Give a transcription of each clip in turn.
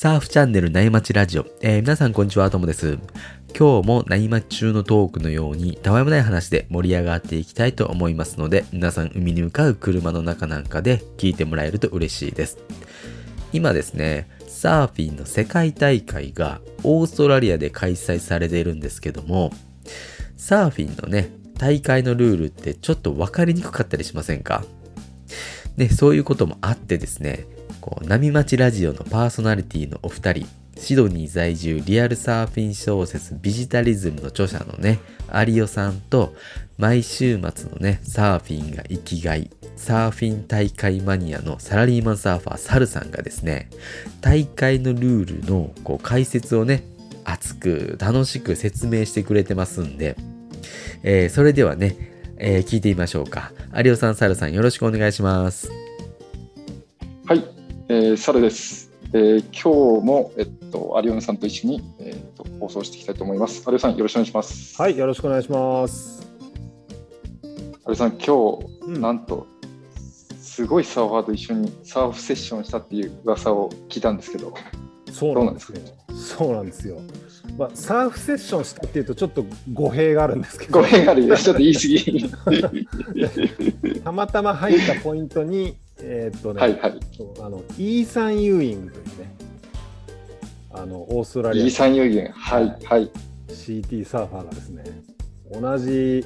サーフチャンネル内町ラジオ。えー、皆さんこんにちは、ともです。今日も内町中のトークのように、たわいもない話で盛り上がっていきたいと思いますので、皆さん海に向かう車の中なんかで聞いてもらえると嬉しいです。今ですね、サーフィンの世界大会がオーストラリアで開催されているんですけども、サーフィンのね、大会のルールってちょっと分かりにくかったりしませんか？ね、そういうこともあってですね、波町ラジオのパーソナリティのお二人、シドニー在住リアルサーフィン小説ビジタリズムの著者のね、有オさんと、毎週末のね、サーフィンが生きがい、サーフィン大会マニアのサラリーマンサーファーサルさんがですね、大会のルールのこう解説をね、熱く楽しく説明してくれてますんで、えー、それではね、えー、聞いてみましょうか。有オさん、サルさんよろしくお願いします。はい、えー、サルです。えー、今日も、えっと、有オさんと一緒に、えー、っと放送していきたいと思います。有オさん、よろしくお願いします。はい、よろしくお願いします。有オさん、今日、うん、なんと、すごいサーファーと一緒にサーフセッションしたっていう噂を聞いたんですけど、そうなんですよ。そうなんですよ。まあ、サーフセッションしたっていうとちょっと語弊があるんですけど語弊があるちょっと言い過ぎ たまたま入ったポイントにえー、っとね、はいはい、あのイーサン・ユーイングというね。あのオーストラリアイーサン・ユーイング。はいはい。CT サーファーがですね同じ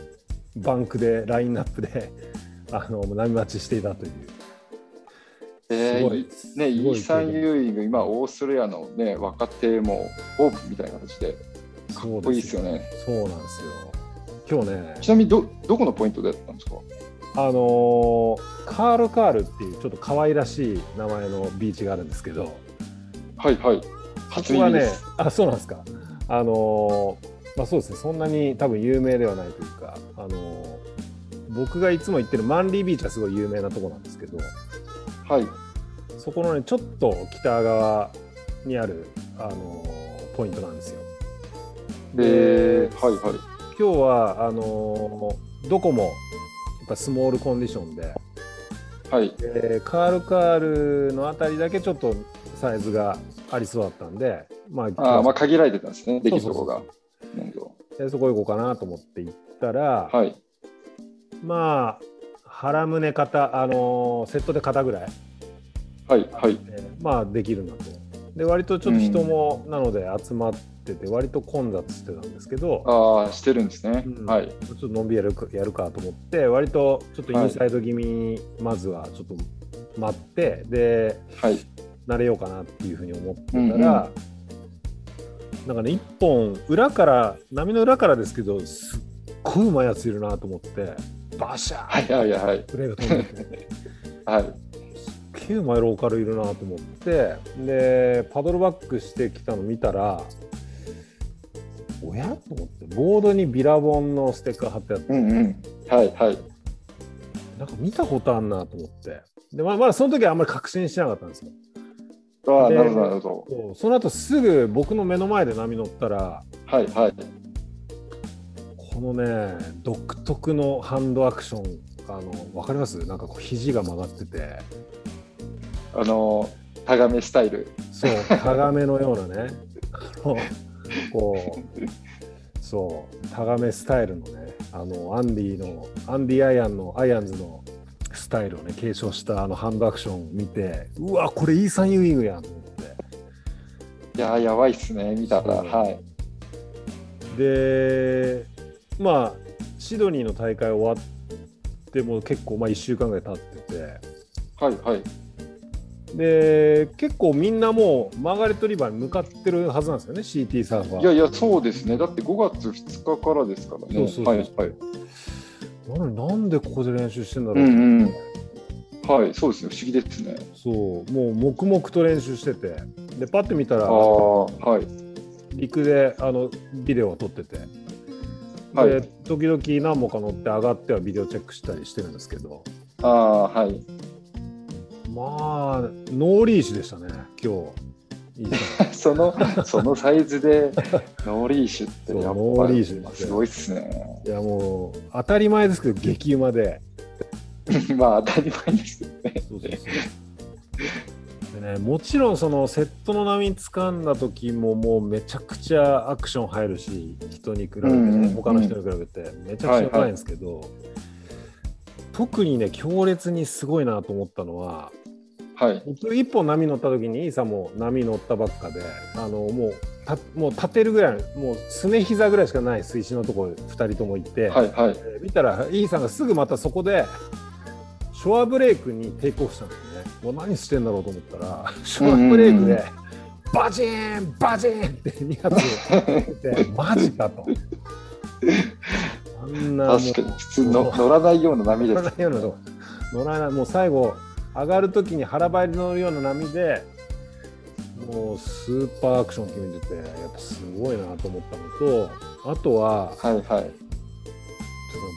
バンクでラインナップで あの波待ちしていたという。えー、ね、イーサン・ユーイング、今、オーストラリアの、ね、若手もオープンみたいな形で、かっこいいですよね。そうなんですよ。今日ね。ちなみにど、どこのポイントでやったんですか？あのー、カール・カールっていうちょっと可愛らしい名前のビーチがあるんですけど、はいはい。初はね、あ、そうなんですか。あのー、まあそうですね、そんなに多分有名ではないというか、あのー、僕がいつも行ってるマンリービーチはすごい有名なとこなんですけど、はい。そこのねちょっと北側にある、あのー、ポイントなんですよ。で、はいはい、今日はあのー、どこもやっぱスモールコンディションで、はい、でカールカールのあたりだけちょっとサイズがありそうだったんで、まあ、あまあ限られてたんですね、できるとこが。でそこ行こうかなと思って行ったら、はい、まあ腹胸肩、あのー、セットで肩ぐらい。はいはい、えー、まあできるなと。で割とちょっと人もなので集まってて割と混雑してたんですけど、ああしてるんですね、うん、はい。ちょっとのんびりやるやるかと思って割とちょっとインサイド気味にまずはちょっと待って、で、はい、慣れようかなっていうふうに思ってたら、うんうん、なんかね一本裏から波の裏からですけどすっごいうまいやついるなと思ってバシャーはいはいはい。プレーが飛んでて。はい。げえマイローカルいるなと思ってでパドルバックしてきたの見たらおやと思ってボードにビラボンのステッカー貼ってあって、うんうん、はいはい。なんか見たことあんなと思って。でままだその時はあんまり確信してなかったんですよ。ああなるほどなるほど。その後すぐ僕の目の前で波乗ったらはいはい。このね独特のハンドアクションあの分かります？なんかこう肘が曲がってて。あのタガメスタイル。そうタガメのようなねこうそうタガメスタイルのねあのアンディのアンディアイアンのアイアンズのスタイルをね継承したあのハンドアクションを見てうわこれイーサン・ユーイングやんと思って。いややばいっすね見たら。はい。でまあシドニーの大会終わっても結構まあ1週間ぐらい経ってて。はいはいで結構みんなもうマーガレットリバーに向かってるはずなんですよね CT サーファー。いやいやそうですね。だって5月2日からですからね。そうそうはいはい。なのになんでここで練習してんだろう、うんうん、はいそうですね。不思議ですね。そう。もう黙々と練習してて。でパッて見たらはい。陸であのビデオを撮ってて。はい、時々何本か乗って上がってはビデオチェックしたりしてるんですけど。ああはいまあ、ノーリーシュでしたね、今日。そのそのサイズでノーリーシュってやっぱりすごいっすね。いやもう当たり前ですけど激うまで。まあ当たり前ですよね。そうそうそうでね、もちろんそのセットの波掴んだ時ももうめちゃくちゃアクション入るし人に比べて、ねうんうん他の人に比べてめちゃくちゃ高いんですけど、特にね強烈にすごいなと思ったのははい。僕一本波乗った時にイーサも波乗ったばっかであのもうたもう立てるぐらいのもうすね膝ぐらいしかない水深のところ2人とも行って、はいはい。えー見たらイーさんがすぐまたそこでショアブレークにテイクオフしたんですね。もう何してんだろうと思ったらショアブレークでバチーンバチーンって2発出て マジかと。あんな確かに普通の乗らないような波です乗らないような乗らないもう最後上がるときに腹ばいで乗るような波でもうスーパーアクション決めててやっぱすごいなと思ったのとあとははいはい。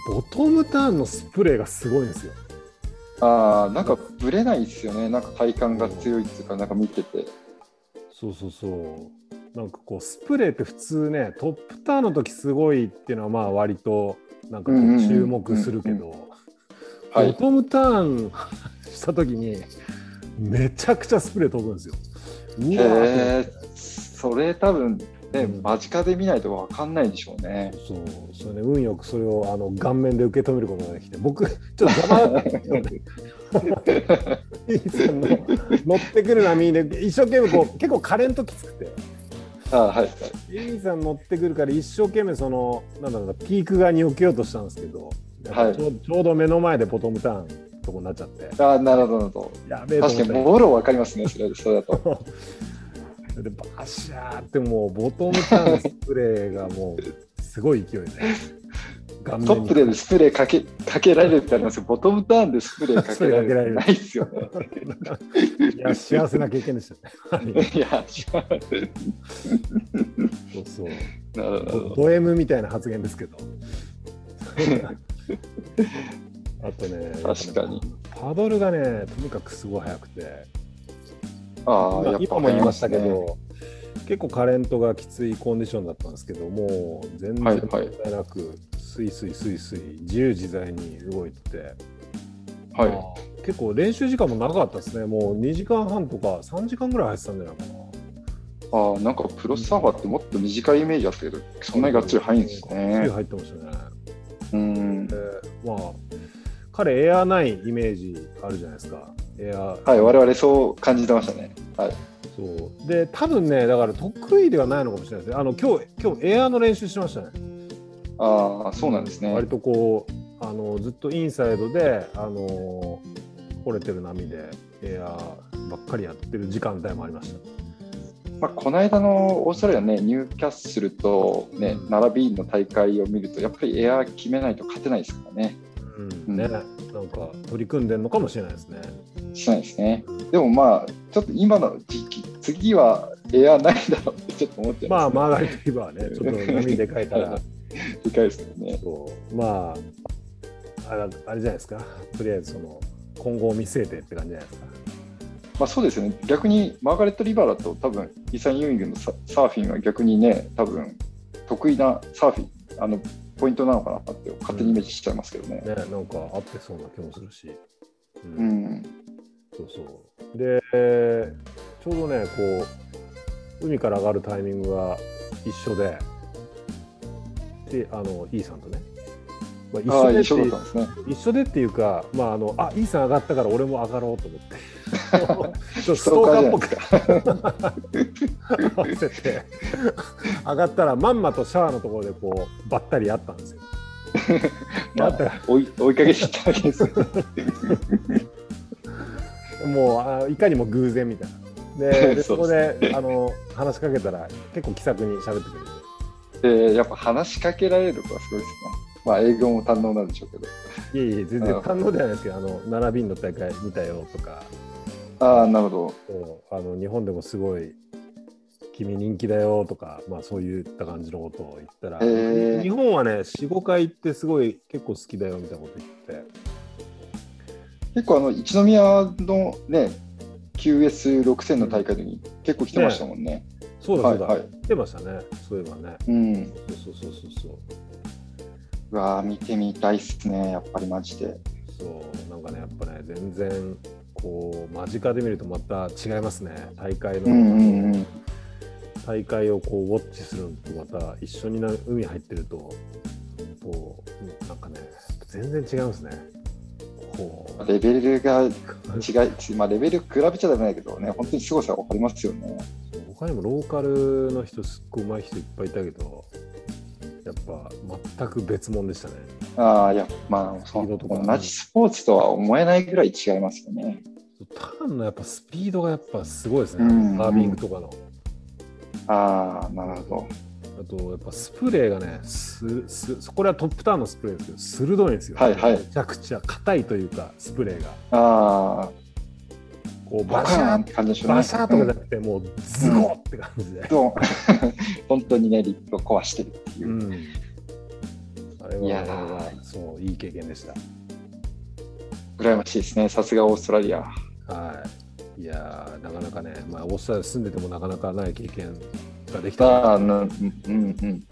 ボトムターンのスプレーがすごいんですよ。ああ、なんかぶれないですよね。なんか体感が強いっていうか、なんか見てて。そうそうそう。なんかこうスプレーって普通ねトップターンの時すごいっていうのはまあ割となんか注目するけど、はい。ボトムターンした時にめちゃくちゃスプレー飛ぶんですよ。へえ、それ多分ね、うん間近で見ないとわかんないでしょうね。そうそれね運よくそれをあの顔面で受け止めることができて僕ちょっと邪魔だったん乗ってくる波で一生懸命こう結構カレントきつくて。あはいはい。エミさん乗ってくるから一生懸命そのなんだろうなピーク側に避けようとしたんですけど、はいちょうど目の前でボトムターンとこになっちゃってあなるほど、なるほど。確かに、もろわかりますね、それそれだと。でバシャーってもうボトムターンのスプレーがもうすごい勢いでトップでスプレーかけかけられるってありますけど、ボトムターンでスプレーかけられるないですよね。いや幸せな経験でしたね。は いいや、そうそうなるほど。ド M みたいな発言ですけど。あとね、確かに。パドルがね、とにかくすごい速くて、ああ、やっぱ今も言いましたけねど、結構カレントがきついコンディションだったんですけど、もう全然はい問はい題なく、スイスイスイスイ、自由自在に動いてて、は結構練習時間も長かったですね、もう2時間半とか3時間ぐらい入ってたんじゃないかな。い。ああ、なんかプロサーバーってもっと短いイメージあったけど、そんなにがっつり入るんですね。入ってましたね。うん。でまあ彼エアーないイメージあるじゃないですかエアーはい、我々そう感じてましたね。はい。そうで多分ねだから得意ではないのかもしれないですねあの今日今日エアーの練習しましたねああ、そうなんですね。割とこうあのずっとインサイドであの掘れてる波でエアーばっかりやってる時間帯もありましたまあ、この間のオーストラリアね、ニューキャッスルと、ねうん。並びの大会を見ると、やっぱりエアー決めないと勝てないですからね。うん。ね。なんか取り組んでるのかもしれないですね。しないですね。でもまあ、ちょっと今の時期、次はエアーないだろうってちょっと思っちゃいまあます、マーガリット・リバーねちょっと波でかいから。理解ですけどね。そう。まああれあれじゃないですか。とりあえずその今後を見据えてって感じじゃないですかまあそうですよね。逆にマーガレット・リバーだと多分、イーサン・ユーイングのササーフィンは逆にね、多分得意なサーフィン、あの、ポイントなのかなって勝手にイメージしちゃいますけどね。ねなんか合ってそうな気もするし、ううん。そうそうでちょうどねこう海から上がるタイミングが一緒でであのイーさんとね、一緒でって一緒だったんですね。一緒でっていうか、まあ、あのあイーさん上がったから俺も上がろうと思ってストーカーっぽく合わせて上がったらまんまとシャワーのところでこうばったり会ったんですよ。まあ追い追いかけたわけですよ。もうあいかにも偶然みたいな。で でそこでであの話しかけたら結構気さくに喋ってくれて。で、やっぱ話しかけられるとはすごいですね。まあ、英語も堪能なんでしょうけど。いえいえ全然あ堪能ではないですけどあの並びの大会見たよとかああ、なるほそうあの日本でもすごい君人気だよとか、まあ、そういった感じのことを言ったら、へー日本はね45回行ってすごい結構好きだよみたいなこと言ってど。結構、あの、一宮のね、QS6000 の大会に結構来てましたもんね。そうだそうだ、はいはい来てましたねそういえばねうん。そうそうそうそうそううわー見てみたいっすね、やっぱりマジで。そうなんかねやっぱね全然ここう間近で見るとまた違いますね。大会の、うんうんうん。大会をこうウォッチするのとまた一緒にな海入ってるとこうなんかね全然違うんですね。こうレベルが違い、まあ、レベル比べちゃダメだけどね、本当に凄さが分かりますよね。他にもローカルの人すっごい上手い人いっぱいいたけどやっぱ全く別物でしたね。ああ、いや、まあ、同じスポーツとは思えないぐらい違いますよね。ターンのやっぱスピードがやっぱすごいですね。うんカービングとかの。ああ、なるほど。あとやっぱスプレーがねすすこれはトップターンのスプレーですけど鋭いんですよ、はいはいめちゃくちゃ硬いというかスプレーがああ、こうバシャーって感じでしょうね。バシャーとかじゃなくて、もうズゴーって感じで、どう 本当にね、リップを壊してるっていうう。んあれはーそういい経験でした羨ましいですね。さすがオーストラリア。はいいやーなかなかね、まあ、オーストラリア住んでてもなかなかない経験ができあたあ、うんうんうん。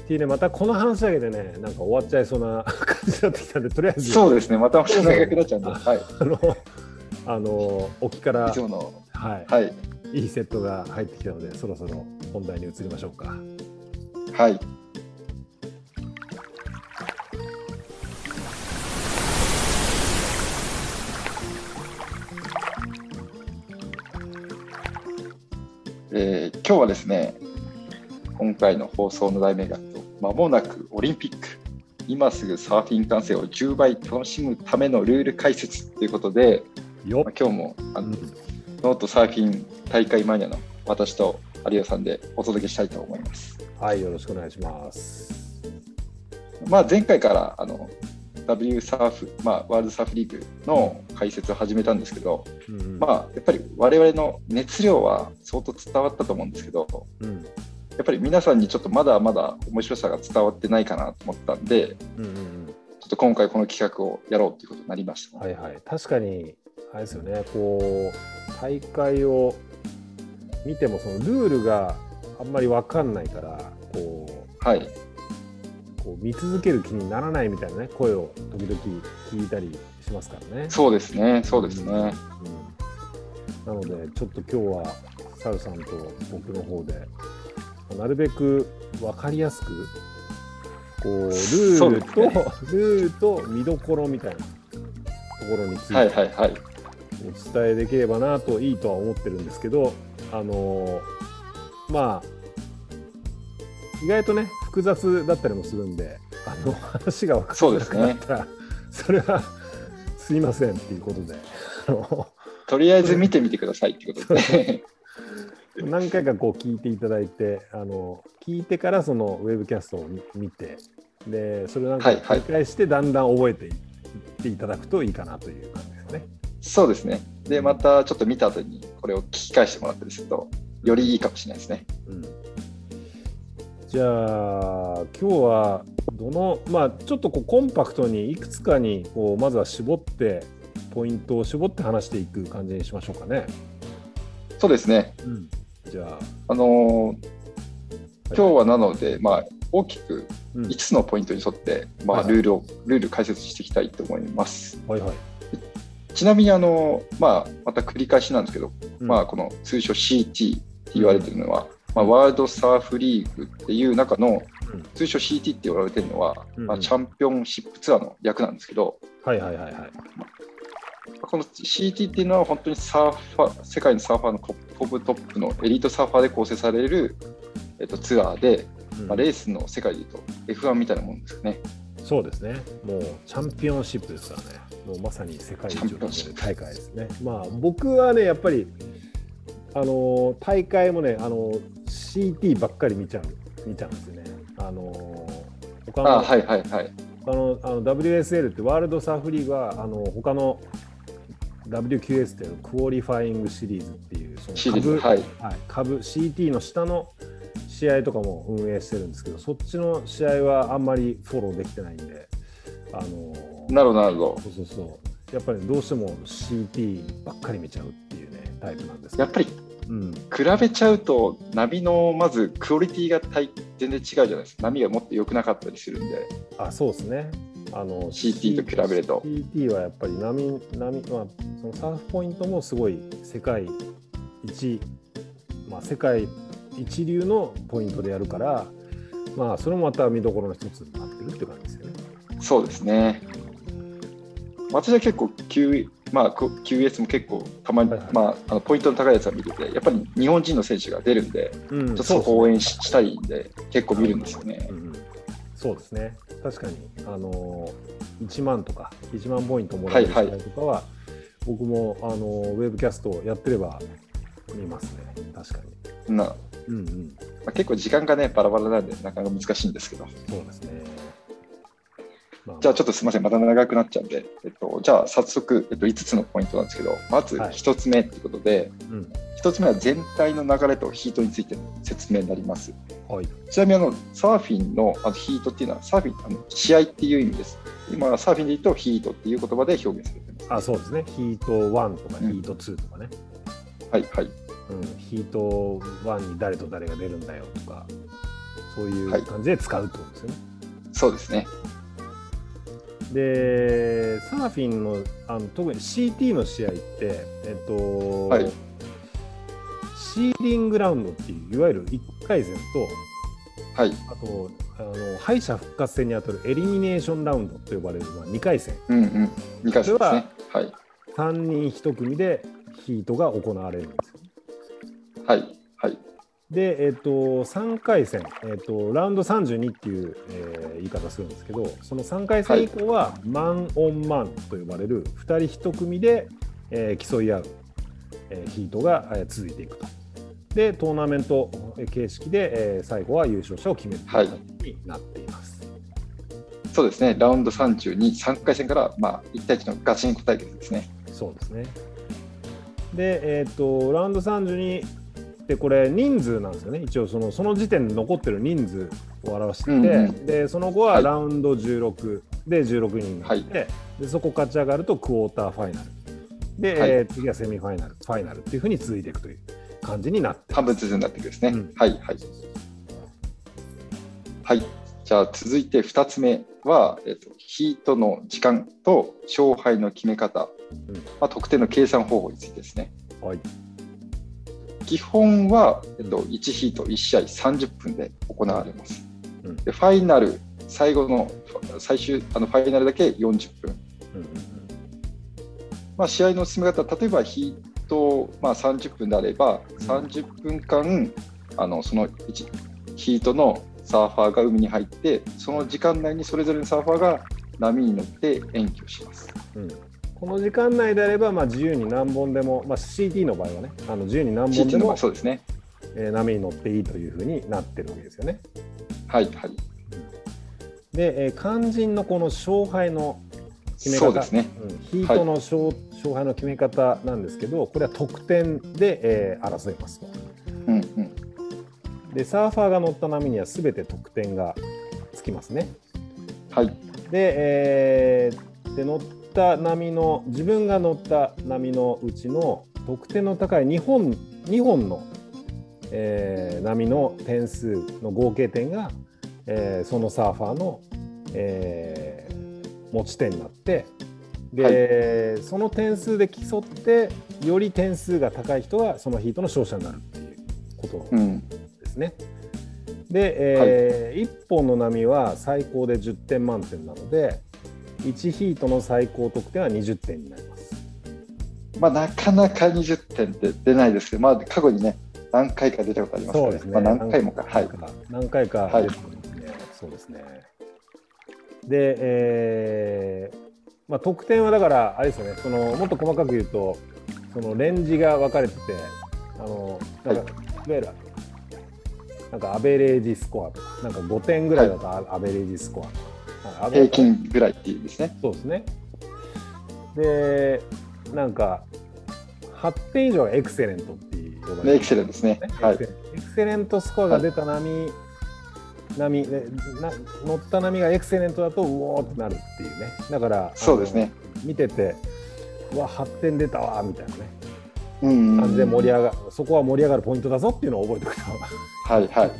っていうねまたこの話だけでねなんか終わっちゃいそうな 感じになってきたんでとりあえずそうですね。また長くなっちゃうんで。あはい。あのあの沖からいつもの。はいはい。いいセットが入ってきたので、そろそろ本題に移りましょうか。はい。えー今日はですね、今回の放送の題名が、まもなくオリンピック、今すぐサーフィン観戦を10倍楽しむためのルール解説ということで、よまあ、今日もあのうんノートサーフィン大会マニアの私と有吉さんでお届けしたいと思います。はい、よろしくお願いします。まあ、前回からあの W サーフ、まあ、ワールドサーフリーグの解説を始めたんですけど、うんまあ、やっぱり我々の熱量は相当伝わったと思うんですけど、うん。やっぱり皆さんにちょっとまだまだ面白さが伝わってないかなと思ったんで、うんうんちょっと今回この企画をやろうということになりました、うん、はいはい。確かに、あれですよね、こう、大会を見ても、そのルールがあんまりわかんないから、こはい。う、こう見続ける気にならないみたいなね、声を時々聞いたりしますからね。そうですね、そうですね。うんなので、ちょっと今日は、サルさんと僕の方で、なるべく分かりやすく、こう、ルールと、ねルールと見どころみたいなところについて、はいはいはい。お伝えできればなといいとは思ってるんですけど、あのーまあ、意外とね、複雑だったりもするんで、あの話が分からなくなったら、そ,、れはすいませんっていうことで、あ のとりあえず見てみてくださいってことで。何回かこう聞いていただいて、あの聞いてからそのウェブキャストを見見て、でそれをなんか繰り返して、だんだん覚えていっていただくといいかなという感じですね。そうですね。で、またちょっと見た後にこれを聞き返してもらったりすると、よりいいかもしれないですね。うんじゃあ今日はどのまあちょっとこうコンパクトにいくつかにこうまずは絞ってポイントを絞って話していく感じにしましょうかね。そうですね。うん、じゃあ、あのー今日はなので、まあ、大きくうん5つのポイントに沿って、まあ、はいはいルールを、ルール解説していきたいと思います。はいはい。ちなみに、あのーまあ、また繰り返しなんですけど、うんまあ、この通称 CT って言われてるのは、まあ、ワールドサーフリーグっていう中のうん通称 CT って言われてるのは、うんまあ、チャンピオンシップツアーの略なんですけど、はいはいはいはい。この CT っていうのは本当にサーファー世界のサーファーのトップトップのエリートサーファーで構成される、えっと、ツアーで、うんまあ、レースの世界でいうと F1 みたいなもんですよね。そうですね。もうチャンピオンシップですからね。もうまさに世界一を決める大会ですね。まあ僕はね、やっぱり、あのー大会もね、あのー CT ばっかり見ちゃう、見ちゃうんですよね。あのー他のあはいはいはい。あのあの WSL ってワールドサーフリーグはあの他の WQS っていうの Qualifying Series っていうその下部はい。はい、下部 CT の下の試合とかも運営してるんですけどそっちの試合はあんまりフォローできてないんであのなるほど、なるほど。そうそうそうやっぱりどうしても CT ばっかり見ちゃうっていうねタイプなんですやっぱりうん、比べちゃうと、波のまずクオリティが大全然違うじゃないですか。波がもっと良くなかったりするんで。あそうですねあの CT と比べると CT はやっぱり波波、まあ、そのサーフポイントもすごい世界一、まあ、世界一流のポイントでやるから、まあ、それもまた見どころの一つになってるって感じですよね。そうですね。私は結構 Q、まあ、こ QS も結構たまに、はいはいまあ、あのポイントの高いやつは見てて、やっぱり日本人の選手が出るんで、うんちょっとそこを応援ししたいんで、結構見るんですよねう。んうんそうですね。確かに、あのー、1万とか、1万ポイントもらえる試はいはい合とかは、僕も、あのーウェブキャストやってれば見ますね。確かに。なまうんうん。あ、結構時間がね、バラバラなんで、なかなか難しいんですけど。そうですね。まあじゃあちょっとすみません、また長くなっちゃうんで、えっと、じゃあ早速、えっと、5つのポイントなんですけど、まずはい1つ目ということで、うん。1つ目は全体の流れとヒートについての説明になります。はい。ちなみにあのサーフィンのあのヒートっていうのはサーフィンあの試合っていう意味です。今サーフィンで言うとヒートっていう言葉で表現されてます。あ、そうですね。ヒート1とかヒうんート2とかね。はいはい。うん。ヒート1に誰と誰が出るんだよとか、そういはいう感じで使うってことですよね。そうですね。で、サーフィンのあの特に CT の試合って、えっと、はいシーリングラウンドっていう、いわゆる1回戦と、はい。あとあの敗者復活戦に当たるエリミネーションラウンドと呼ばれる、まあ、2回戦、うんうん。2回戦。はい。3人1組でヒートが行われるんですよ。はい。はい。で、えっと、3回戦、えっと、ラウンド32っていう、えー言い方するんですけど、その3回戦以降は、マン・オン・マンと呼ばれる2人1組で、えー競い合う、えーヒートが、えー続いていくと。で、トーナメント形式で、えー最後は優勝者を決めるという感じになっています。そうですね。ラウンド32、3回戦から、まあ、1対1のガチンコ対決ですね。そうですね。で、えっと、ラウンド32ってこれ人数なんですよね。一応その、その時点で残ってる人数を表してて、うんうんで、その後ははいラウンド16で16人になって、でそこ勝ち上がるとクォーターファイナル。で、はいえー次はセミファイナル、ファイナルっていうふうに続いていくという感じになって半分ずつになっていくんですね。うんはい。はい。はい。じゃあ続いて2つ目は、えっと、ヒートの時間と勝敗の決め方、うんまあ、得点の計算方法についてですね。はい。基本は、えっと、1ヒート1試合30分で行われます。うんでファイナル、最後の最終あのファイナルだけ40分。うんうんまあ、試合の進め方、例えばヒート、まあ、30分であれば、うん30分間、あのその1ヒートのサーファーが海に入って、その時間内にそれぞれのサーファーが波に乗って演技をします。うんこの時間内であれば、まあ、自由に何本でも、まあ、CT の場合はね、あの自由に何本でも合そうですね。えー波に乗っていいというふうになってるわけですよね。はい、はい。で、えー肝心のこの勝敗の決め方ですね。うんヒートの勝,、勝敗の決め方なんですけど、これは得点で、えー争いますと。うんうん。で、サーファーが乗った波には全て得点がつきますね。はい。で、えーで乗った波の、自分が乗った波のうちの得点の高い2本 ,2 本の、えー波の点数の合計点が、えーそのサーファーの、えー持ち点になってで、その点数で競ってより点数が高い人がそのヒートの勝者になるっていうことうん。ですね。で、え1本の波は最高で10点満点なので1ヒートの最高得点は20点になります。まあ、なかなか20点って出ないですけど、まあ、過去にね、何回か出たことありますから、そうですね。まあ、何回もか。はい。何回かはい出てますね。そうですね。で、えーまあ、得点はだから、あれですよね、そのもっと細かく言うと、そのレンジが分かれてて、あのなんか、はいい、わゆる、なんかアベレージスコアとか、なんか5点ぐらいだとア,、アベレージスコアとか、平均ぐらいっていうんですね。そうですね。で、なんか、8点以上がエクセレントっていうねエクセレントですね。はいエク。セレントスコアが出た波、波でな乗った波がエクセレントだとうおーってなるっていうねだからそうですね見ててうわ8点出たわみたいなねうん感じで盛り上がそこは盛り上がるポイントだぞっていうのを覚えておくとはいはい。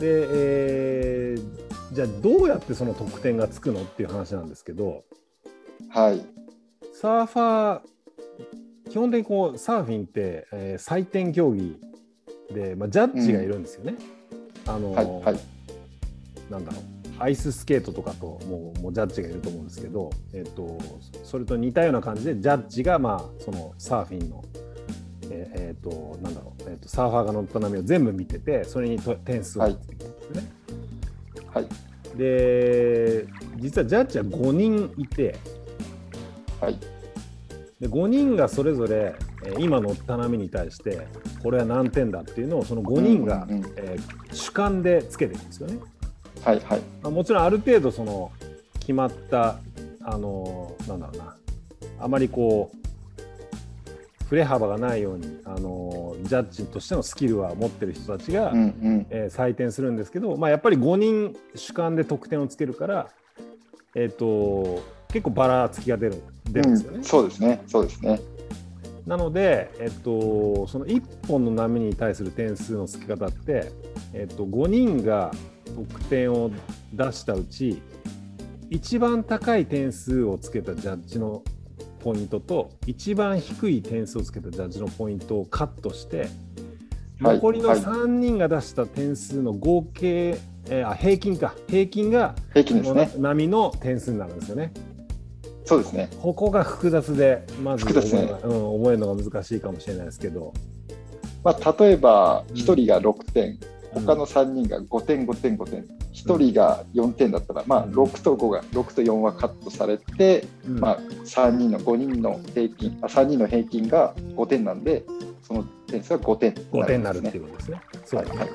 で、えーじゃあどうやってその得点がつくのっていう話なんですけど、はい。サーファー、基本的にこうサーフィンって、えー採点競技で、まあ、ジャッジがいるんですよね。あのはい。はい。なんだろうアイススケートとかともうもうジャッジがいると思うんですけど、えっとそれと似たような感じでジャッジが、まあ、そのサーフィンの、えーえーとなんだろう、えーとサーファーが乗った波を全部見ててそれにと点数をつけてるんですね。はい。で実はジャッジは5人いてはい。で5人がそれぞれ、えー今乗った波に対してこれは何点だっていうのをその5人が、えー主観でつけてるんですよね。はい。はい。まあ、もちろんある程度その決まったあのなんだろうなあまりこう振れ幅がないようにあのジャッジとしてのスキルは持ってる人たちが、うんうん。えー採点するんですけど、まあ、やっぱり5人主観で得点をつけるから、えー、と結構ばらつきが出る出るんですよね。うん、そうですね。そうですね。なので、えっと、その1本の波に対する点数の付け方って、えっと、5人が得点を出したうち一番高い点数をつけたジャッジのポイントと一番低い点数をつけたジャッジのポイントをカットしてはい残りのはい3人が出した点数の合計、えーあ平均か平均が平均ですね。波の点数になるんですよね。そうですね。ここが複雑でまず覚複雑ねえ,、うん、覚えるのが難しいかもしれないですけど。まあ、例えば、うん1人が6点、他の3人が5点、5点、5点、1人が4点だったら、まあ、うん6と5が、6と4はカットされて、うんまあ、3人の、5人の平均、あ3人の平均が5点なんで、その点数は5点5点になるってねいうことですね。そうはいはい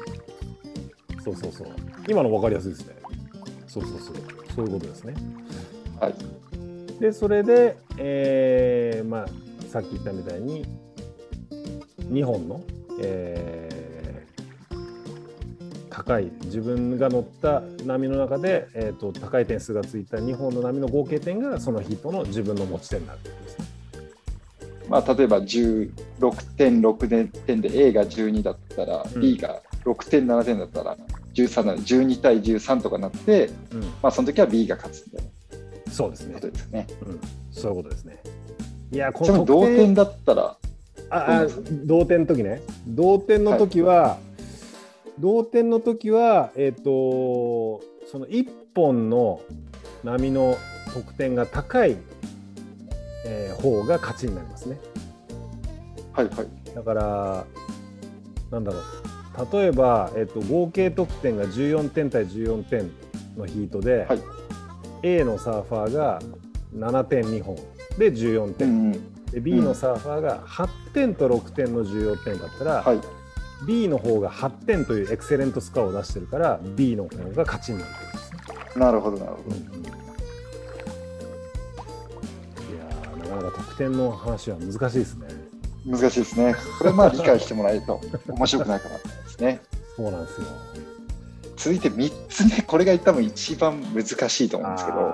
そうそうそう。今の分かりやすいですね。そうそうそう。そういうことですね。はい。で、それで、えーまあ、さっき言ったみたいに、2本の、えー高い、自分が乗った波の中で、えー、と高い点数がついた2本の波の合計点が、そのヒットの自分の持ち点になる。まあ、例えば16点、6点で A が12だったら、うん B が6点、7点だったら13なので、12対13とかなって、うん、まあ、その時は B が勝つみたいそうですねなこ。とですね。うん、そういうことですね。いや、こちなみに同点だったら、ああ同点の時ね同点の時は、同点の時はえっ、とその1本の波の得点が高い、えー方が勝ちになりますね。はいはい。だからなんだろう。例えば、えっと合計得点が14点対14点のヒートで、はい。A のサーファーが7点2本で14う点、んうん。で B のサーファーが8点と6点の14点だったら、はい、B の方が8点というエクセレントスコアを出してるから B の方が勝ちになってるんですね。なるほど、なるほど。いやーなかなか得点の話は難しいですね。難しいですね。これはまあ理解してもらえると面白くないかなと思いますね。そうなんですよ。続いて3つ目、これが多分一番難しいと思うんですけど、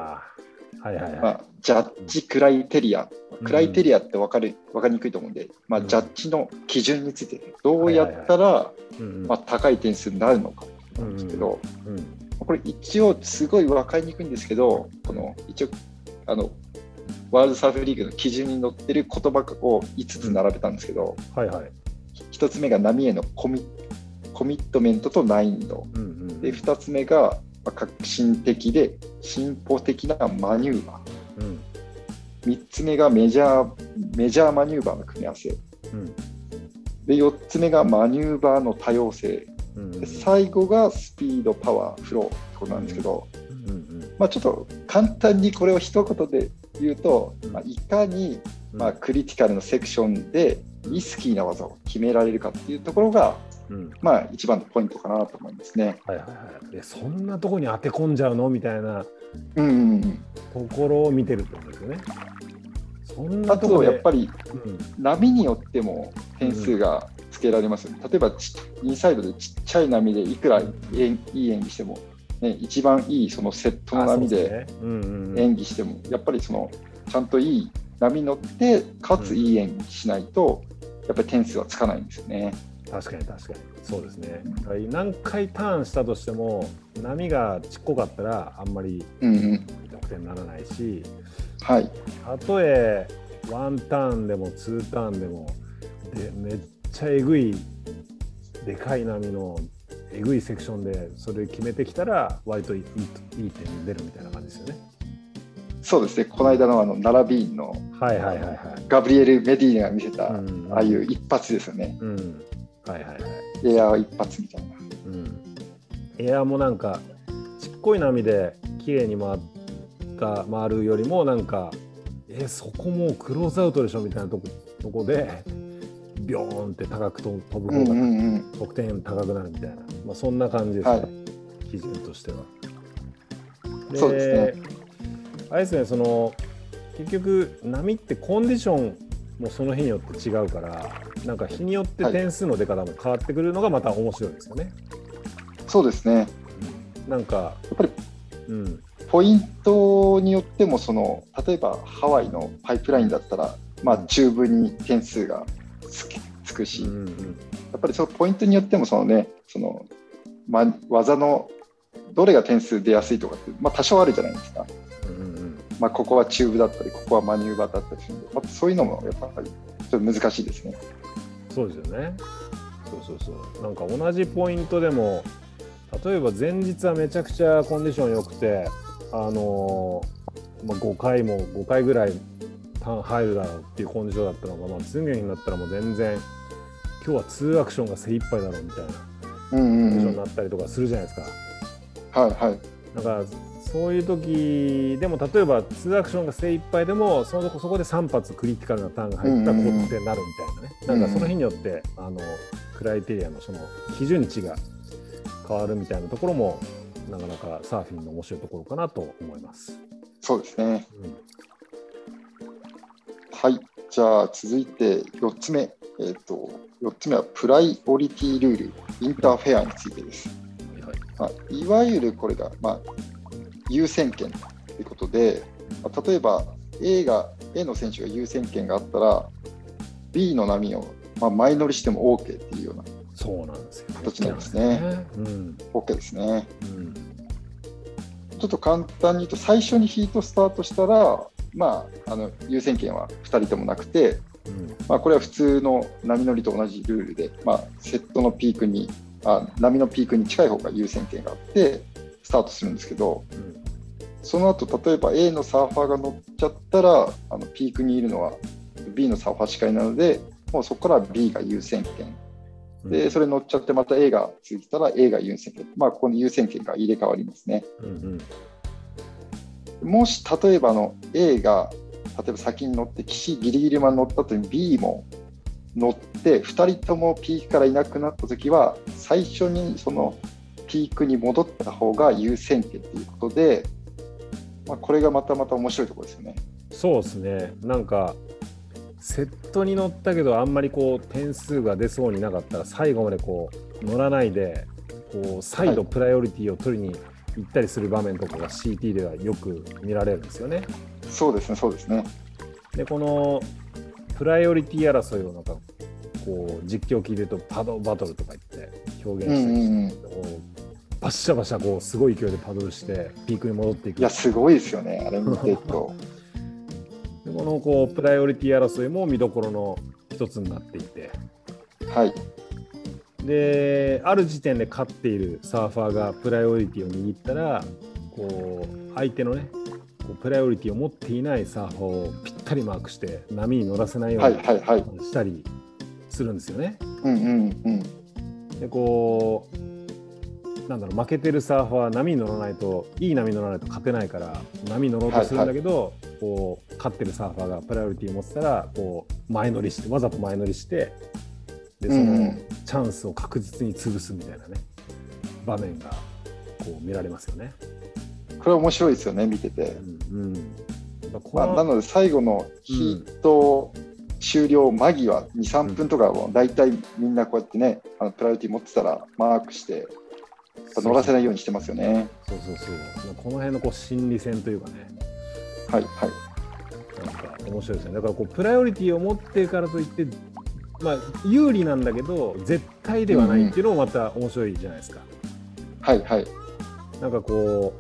はいはいはい。まあ、ジャッジクライテリア。クライテリアって分かる分かりにくいと思うんで、まあ、うんジャッジの基準について、どうやったら、うんうんまあ、高い点数になるのかなんですけど、うんこれ一応すごい分かりにくいんですけど、この一応あのワールドサーフリーグの基準に載ってる言葉を5つ並べたんですけど、はいはい。1つ目が波へのコミコミットメントと難易度。うんうんで、2つ目がまあ革新的で進歩的なマニューバうん。ー。3つ目がメジャーメジャーマニューバーの組み合わせ。うん。で、4つ目がマニューバーの多様性。うんで最後がスピード、パワー、フローってことなんですけど、うんうんまあ、ちょっと簡単にこれを一言で言うと、うん。まあ、いかに、うん。まあ、クリティカルのセクションでリスキーな技を決められるかっていうところが、うんまあ、一番のポイントかなと思いますね。はいはいはい。でそんなとこに当て込んじゃうの？みたいなところを見てるってことですよね。そんあなとこやっぱりうん波によっても点数がつけられますよね。例えばちインサイドでちっちゃい波でいくら演いい演技しても、ね、一番いいそのセットの波で演技しても、やっぱりそのちゃんといい波に乗って、かついい演技しないと、やっぱり点数はつかないんですよね。確かに確かにそうですね何回ターンしたとしても波がちっこかったらあんまりうんうん。得点にならないしはい。たとえワンターンでもツーターンでもでめっちゃえぐいでかい波のえぐいセクションでそれ決めてきたら割といいいい点出るみたいな感じですよね。そうですね。この間のあの、ナラビーンのはいはいはいはい。ガブリエル・メディーナが見せた、うんああいう一発ですよね。うん。はいはいはい。エアー一発みたいな。うん。エアーもなんかちっこい波で綺麗に回った回るよりもなんかえそこもうクローズアウトでしょみたいなとことこでビョーンって高く飛ぶうん方がうんうん。得点高くなるみたいな、まあ、そんな感じですね、はい基準としては。そうですね。あれですね、その結局、波ってコンディションもその日によって違うから、なんか日によって点数の出方も変わってくるのがまた面白いですよね。そうですね。なんか、やっぱりうん、ポイントによってもその例えばハワイのパイプラインだったら、まあ、中部に点数がつきつくし、うんやうん。っぱりそのポイントによってもその、ね、そのま、技のどれが点数出やすいとかって、まあ、多少あるじゃないですか、まあ、ここはチューブだったりここはマニューバーだったりするんで、まあ、そういうのもやっぱりちょっと難しいですね。そうですよね。そうそうそう。なんか同じポイントでも、例えば前日はめちゃくちゃコンディション良くて、あのーまあ、5回も5回ぐらいターン入るだろうっていうコンディションだったのが、まあ、次の日になったらもう全然、今日は2アクションが精一杯だろうみたいなコうんンディションになったりとかするじゃないですか。いはいだからそういう時でも例えば2アクションが精一杯でもそのそこで3発クリティカルなターンが入ったらうんうんうん高得点になるみたいなね、なんかその日によってあのクライテリアのその基準値が変わるみたいなところもなかなかサーフィンの面白いところかなと思います。そうですね。うん。はい、じゃあ続いて4つ目、えー、と4つ目はプライオリティルール、インターフェアについてです。はいまあ、いわゆるこれが、まあ、優先権ということで、まあ例えば A が A の選手が優先権があったら B の波を、まあ、前乗りしても OK っていうようなそうなんですよ。形なんですね。うん、OK ですね。うん、ちょっと簡単に言うと最初にヒートスタートしたら、まあ、あの優先権は2人ともなくて、うん、まあ、これは普通の波乗りと同じルールで、まあ、セットのピークにあ波のピークに近い方が優先権があってスタートするんですけどうん、その後例えば A のサーファーが乗っちゃったらあのピークにいるのは B のサーファーしかいないのでもうそこから B が優先権。でそれ乗っちゃってまた A が続いたら A が優先権、まあ、ここに優先権が入れ替わりますね。うん、うん、もし例えばあの A が例えば先に乗って岸ギリギリまで乗った後に B も乗って2人ともピークからいなくなった時は最初にそのピークに戻った方が優先権ということで、まあ、これがまたまた面白いところですよね。そうですね。なんかセットに乗ったけどあんまりこう点数が出そうになかったら最後までこう乗らないでこう再度プライオリティを取りに行ったりする場面とかが CT ではよく見られるんですよね。そうですね、そうですね。でこのプライオリティ争いをなんかこう実況を聞いてるとパドバトルとか言って表現したりして、うんうんうんこうバッシャバシャこうすごい勢いでパドルしてピークに戻っていくいや、すごいですよね、あれ見てると。でこのこうプライオリティ争いも見どころの一つになっていてはい、である時点で勝っているサーファーがプライオリティを握ったらこう相手のねこうプライオリティを持っていないサーファーをぴったりマークして波に乗らせないようはい、にはい、はい。したりするんですよね。うんうんうん。でこうなんだろう負けてるサーファーは波に乗らないといい波に乗らないと勝てないから波に乗ろうとするんだけど、こう勝ってるサーファーがプライオリティを持ってたらこう前乗りしてわざと前乗りしてでそのチャンスを確実に潰すみたいなね場面がこう見られますよね。これ面白いですよね、見てて。うんうん、まあ、のなので最後のヒート終了間際、2、3分とかは大体みんなこうやってね、あのプライオリティ持ってたらマークして、乗らせないようにしてますよね。そうそうそうこの辺のこう心理戦というかねはいはい。なんか面白いですね。だからこうプライオリティを持ってるからといってまあ、有利なんだけど絶対ではないっていうのもまた面白いじゃないですか。はいはい。なんかこ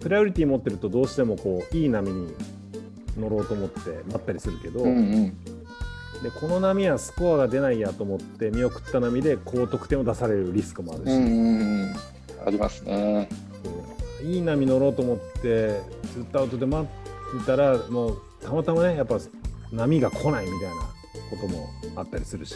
うプライオリティ持ってるとどうしてもこういい波に乗ろうと思って待ったりするけど、うんうん。でこの波はスコアが出ないやと思って見送った波で高得点を出されるリスクもあるし、うんうんうん。ありますね。いい波乗ろうと思ってずっとアウトで待ってたらもうたまたまねやっぱ波が来ないみたいなこともあったりするし、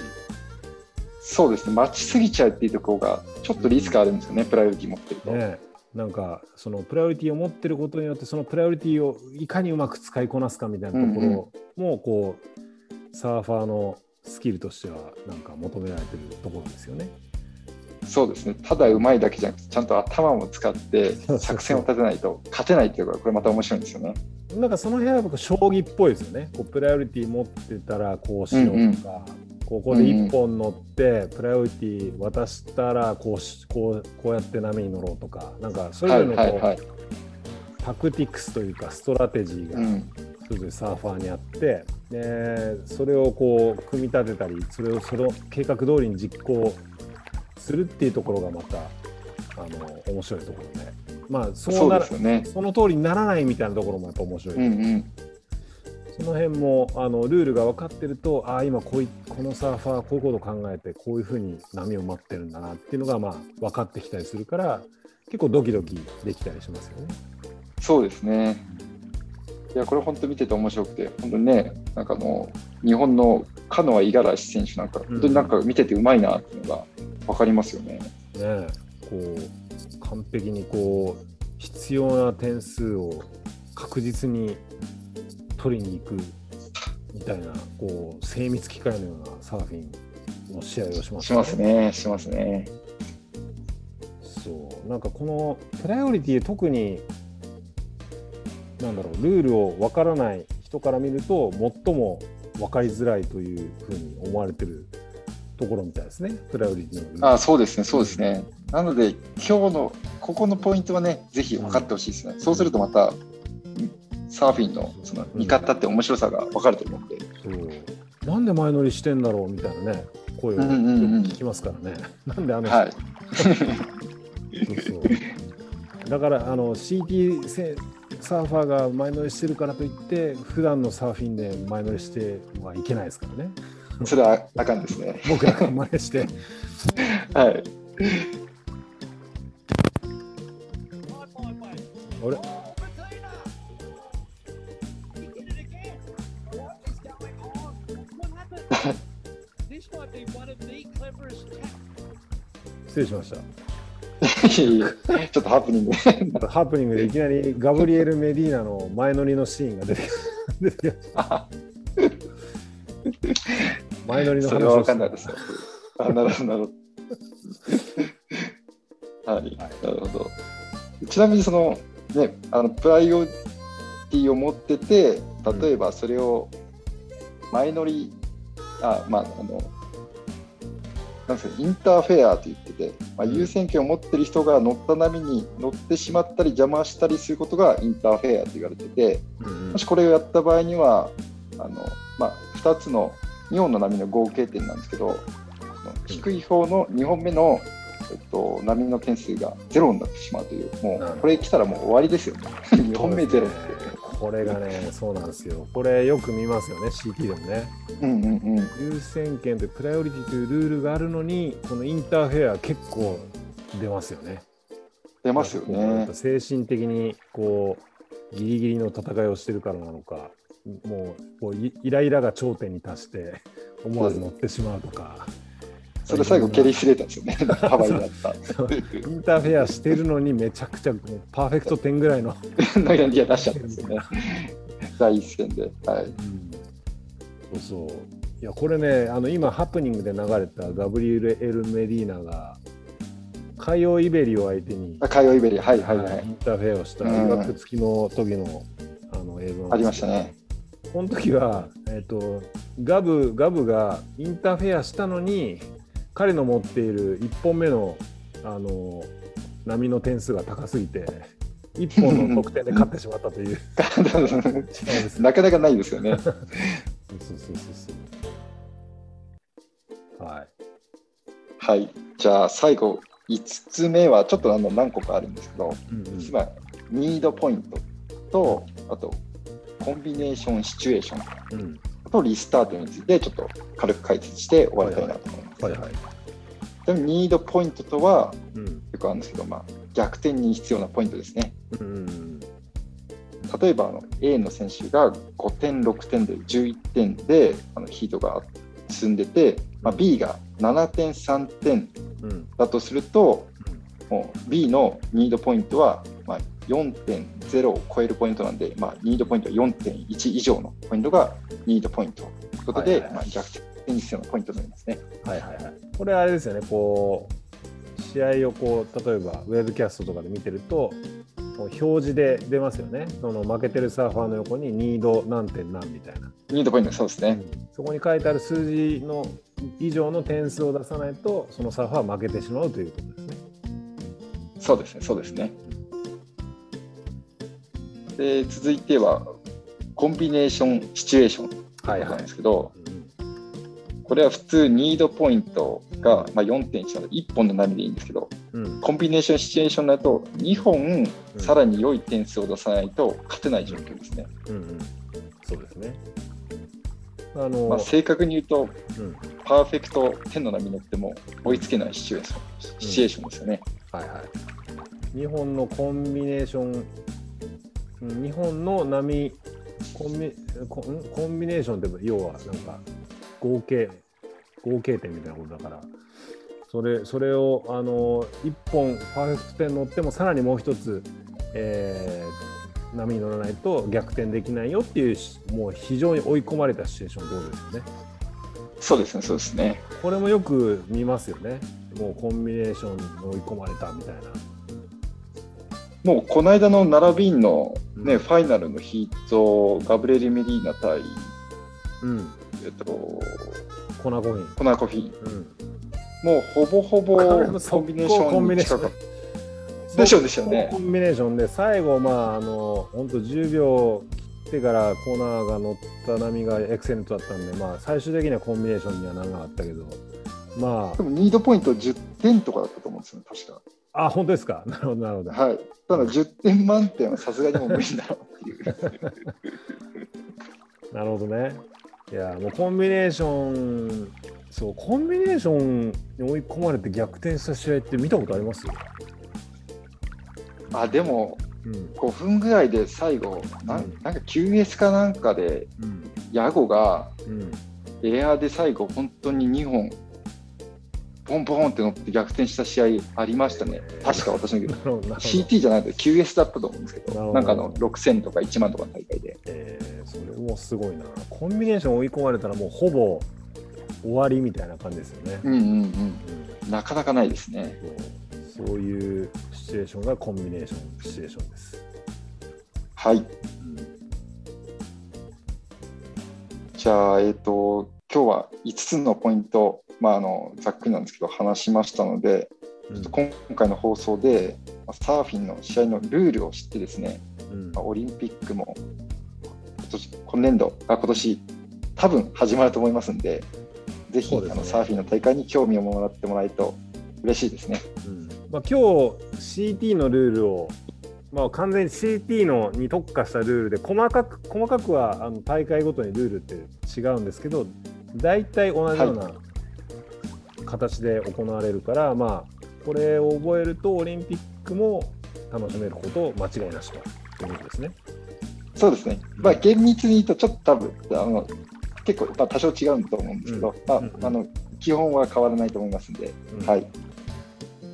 そうですね。待ちすぎちゃうっていうところが、ちょっとリスクあるんですよね、プライオリティ持ってると。ね、なんかそのプライオリティを持ってることによってそのプライオリティをいかにうまく使いこなすかみたいなところもこうサーファーのスキルとしてはなんか求められてるところですよね。そうですね。ただうまいだけじゃなくて、ちゃんと頭も使って作戦を立てないと勝てないっていうのが、これまた面白いんですよね。なんかその辺は僕将棋っぽいですよね。こうプライオリティ持ってたらこうしようとか、ここで一本乗ってプライオリティ渡したらこうしこうこうやって波に乗ろうとか、なんかそれはいぞれのこう、はいはい。タクティクスというかストラテジーがうん。それぞれサーファーにあってでそれをこう組み立てたりそれをその計画通りに実行するっていうところがまたあの面白いところでまあそうならですよね。その通りにならないみたいなところもやっぱ面白い、うんうん。その辺もあのルールが分かってるとああ今こういこのサーファーはこういうことを考えてこういうふうに波を待ってるんだなっていうのがまあ分かってきたりするから結構ドキドキできたりしますよね。そうですね。いや、これ本当見てて面白くて、本当にね、なんかあの、日本のカノア五十嵐選手なんか、本当になんか見ててうまいなっていうのが分かりますよね。ねえこう完璧にこう必要な点数を確実に取りに行くみたいなこう精密機械のようなサーフィンの試合をしますしますね、しますね。そうなんかこのプライオリティ特になんだろうルールを分からない人から見ると最も分かりづらいというふうに思われてるところみたいですね。プライオリティのルール。あそうですね、そうですね。なので、今日のここのポイントはね、ぜひ分かってほしいですね。そうするとまた、サーフィンのその見方って面白さが分かると思うんで。そう。なんで前乗りしてんだろうみたいなね声をよくうんうんうん聞きますからね、なんであの人、はい。そうそう。だからあの CT せサーファーが前乗りしてるからといって普段のサーフィンで前乗りしてはいけないですからねそれはあかんですね。僕らが真似して はい。あれ？失礼しましいえいえちょっとハプニング。たハプニングでいきなりガブリエル・メディーナの前乗りのシーンが出て出てきました前乗りのそれは分かんないですよ。あ、なるほど、なるほど。はい、なるほど。ちなみにその、ね、あのプライオリティを持ってて、例えばそれを前乗り、あ、まあ、あの、なんですか、インターフェアと言ってて、まあ、うん。優先権を持ってる人が乗った波に乗ってしまったり邪魔したりすることがインターフェアと言われてて、うんもしこれをやった場合には、あのまあ、2つの2本の波の合計点なんですけど、低い方の2本目の、えっと、波の点数がゼロになってしまうという、もうこれ来たらもう終わりですよ。ね。2本目ゼロって。これがね、そうなんですよ。これよく見ますよね、CT でもね。うんうんうん。優先権というプライオリティというルールがあるのに、このインターフェア結構出ますよね。出ますよねぱ。精神的にこうギリギリの戦いをしてるからなのか、もうこうイイライラが頂点に達して思わず乗ってしまうとか。それ最後、ケリー・スレーターですよね。ハワイでやった。インターフェアしてるのにめちゃくちゃパーフェクト10ぐらいの、いや出しちゃったんですよね。第一戦で。はい。そうそういやこれねあの今ハプニングで流れたガブリエル・エル・メディーナが海洋イベリを相手に、あカイベリー、はいはいははいイい。ンターフェアをしたうんいわく付きの時のあの映像ありましたね。この時は、えっとガブガブがインターフェアしたのに彼の持っている1本目のあの波の点数が高すぎて1本の得点で勝ってしまったという なかなかないですよね。そうそうそうそうはい。じゃあ最後、5つ目はちょっとあの何個かあるんですけど、うんうんつまり、ニードポイントと、あと、コンビネーションシチュエーションうんとリスタートについてちょっと軽く解説して終わりたいなと思います。はいはい。でもニードポイントとはうん。よくあるんですけど、まあ、逆転に必要なポイントですね。うん。うん例えばあの A の選手が5点、6点で11点であのヒートが進んでて、まあ、B が7点、3点うん。うんだとすると、もう B のニードポイントは、まあ、4.0を超えるポイントなんで、まあ、ニードポイントは4.1以上のポイントがニードポイント。ということで、はいはいはい。まあ、逆転に必要なポイントになりますね。はいはいはい。これあれですよね、こう、試合をこう、例えばウェブキャストとかで見てると、表示で出ますよね。その負けてるサーファーの横にニード何点何みたいな。ニードポイントそうですね。そこに書いてある数字の以上の点数を出さないと、そのサーファーは負けてしまうということですね。そうですね、そうですね。で続いては、コンビネーションシチュエーションということなんですけど、これは普通、ニードポイントが、まあ、4.1なので、1本の波でいいんですけど、うんうんコンビネーションシチュエーションだと、2本さらに良い点数を出さないと勝てない状況ですね。うんうんそうですね。あの、まあ、正確に言うと、うんパーフェクト10の波に乗っても追いつけないシチュエーション,、シチュエーションですよね。はいはい。日本のコンビネーション、うん日本の波コンビコンコンビネーションって要はなんか合計合計点みたいなことだから、それそれをあの1本パーフェクト点乗ってもさらにもう一つ、えー波に乗らないと逆転できないよっていうしもう非常に追い込まれたシチュエーションってことですよね。そうですね、そうですね。これもよく見ますよね。もうコンビネーションに追い込まれたみたいな。もうこの間のナラビーンの、ねうんファイナルのヒート、ガブレリ・メリーナ対、うん。えっと、コナコフィン。コナコフィ、うん。もうほぼほぼ コンビネーションに近かっョでしょうでしょうねコンビネーションで最後まああの本当10秒切ってからコーナーが乗った波がエクセレントだったんでまあ最終的にはコンビネーションにはならなかったけどまた。でもニードポイント10点とかだったと思うんですよね、確か。ああ本当ですか？なるほどなるほど。はい。ただ10点満点はさすがにもう無理だろうっていう。なるほどね。いやもうコンビネーションそうコンビネーションに追い込まれて逆転した試合って見たことあります？あ、でもうん。5分ぐらいで最後、なうん。んなんか QS かなんかで、うん。ヤゴがうん。エアーで最後、本当に2本、ポンポンって乗って逆転した試合ありましたね。確か私の CT じゃなくて QS だったと思うんですけど、どなんかあの6000とか1万とかの大会で。えーそれもすごいな。コンビネーション追い込まれたらもうほぼ終わりみたいな感じですよね。うんうんうんうん。なかなかないですね。そうそういうシチュエーションがコンビネーションシチュエーションです。はい。うんじゃあ、えっ、と、今日は5つのポイント、まあ、あのざっくりなんですけど、話しましたので、うん。今回の放送で、まあサーフィンの試合のルールを知ってですね、うん。まあオリンピックも今年今年度、あ今年多分始まると思いますんで、ぜひ、ね。あのサーフィンの大会に興味をもらってもらえると嬉しいですね。うん。まあ、今日 CT のルールを、まあ、完全に CT のに特化したルールで細かく細かくはあの大会ごとにルールって違うんですけど大体同じような形で行われるから、まあこれを覚えるとオリンピックも楽しめること間違いなしということですね。そうですね。まあ、厳密に言うと、ちょっと多分あの結構、まあ、多少違うと思うんですけど、まあうんあの基本は変わらないと思いますんで、うんはい。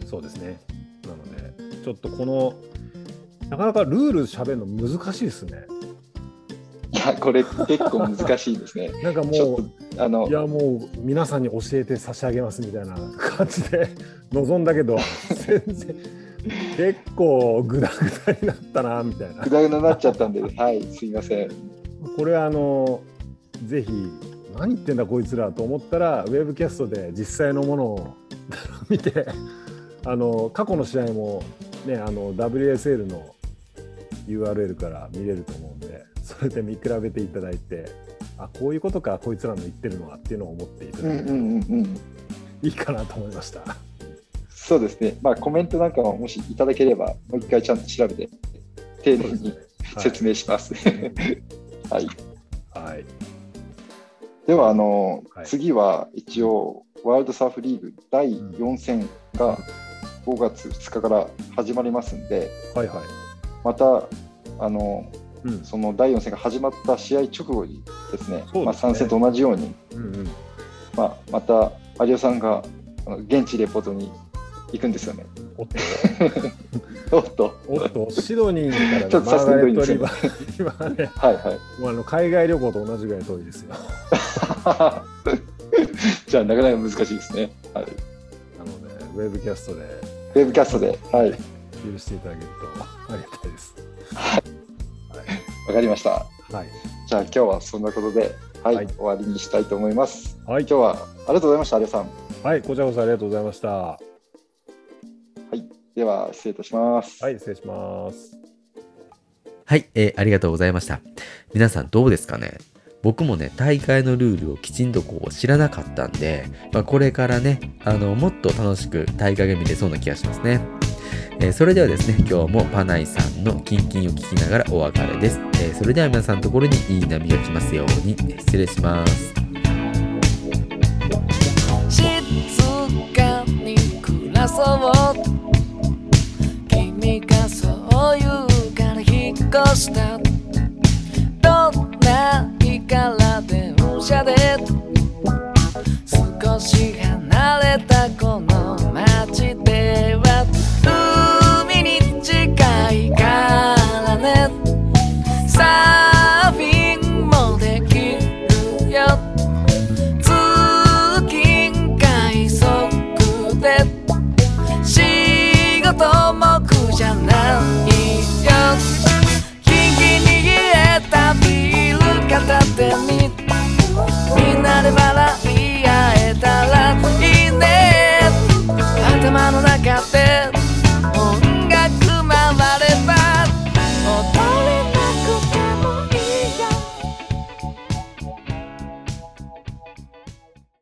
そうですね。なのでちょっとこのなかなかルール喋るの難しいですね。いや、これ結構難しいですね。なんかもうあのい、やもう皆さんに教えて差し上げますみたいな感じで 臨んだけど全然結構グダグダになったなみたいなぐだぐだになっちゃったんで、はい、すいません。これあのぜひ何言ってんだこいつらと思ったらウェブキャストで実際のものを見てあの過去の試合もねあの WSL の URL から見れると思うそれで見比べていただいてあこういうことかこいつらの言ってるのはっていうのを思っていただけると、うんうん。いいかなと思いました。そうですね。まあコメントなんかももしいただければ、もう一回ちゃんと調べて、丁寧に説明します。はい。はい。では、あの、はい次は一応、ワールドサーフリーグ第4戦が5月2日から始まりますんで、はいはい。また、あの、うん。その第4戦が始まった試合直後にですね、すねまあ、3戦と同じように、うんうん。まあ、また有吉さんが現地レポートに行くんですよね。おっと、おっと、おっと、シドニーから、ね、ちょっとさすがに今ね、はいはい。もうあの海外旅行と同じぐらい遠いですよ。じゃあ、なかなか難しいですね。はい、なので、ウェブキャストでウェブキャストで、はい、わ許していただけるとありがたいです。かりました。はい。じゃあ、今日はそんなことで、はい、はい終わりにしたいと思います。はい。今日はありがとうございました、有吉さん。はい、こちらこそありがとうございました。ははい、では、失礼いたします。い、失礼します。はい、えーありがとうございました。皆さんどうですかね？僕もね、大会のルールをきちんとこう知らなかったんで、まあ、これからね、あの、もっと楽しく大会が見れそうな気がしますね。えーそれではですね、今日もパナイさんのキンキンを聞きながらお別れです。えーそれでは皆さんのところにいい波が来ますように、失礼します。静かに暮らそう君がそう言うから引っ越したどんな日から電車で少し離れたこの街では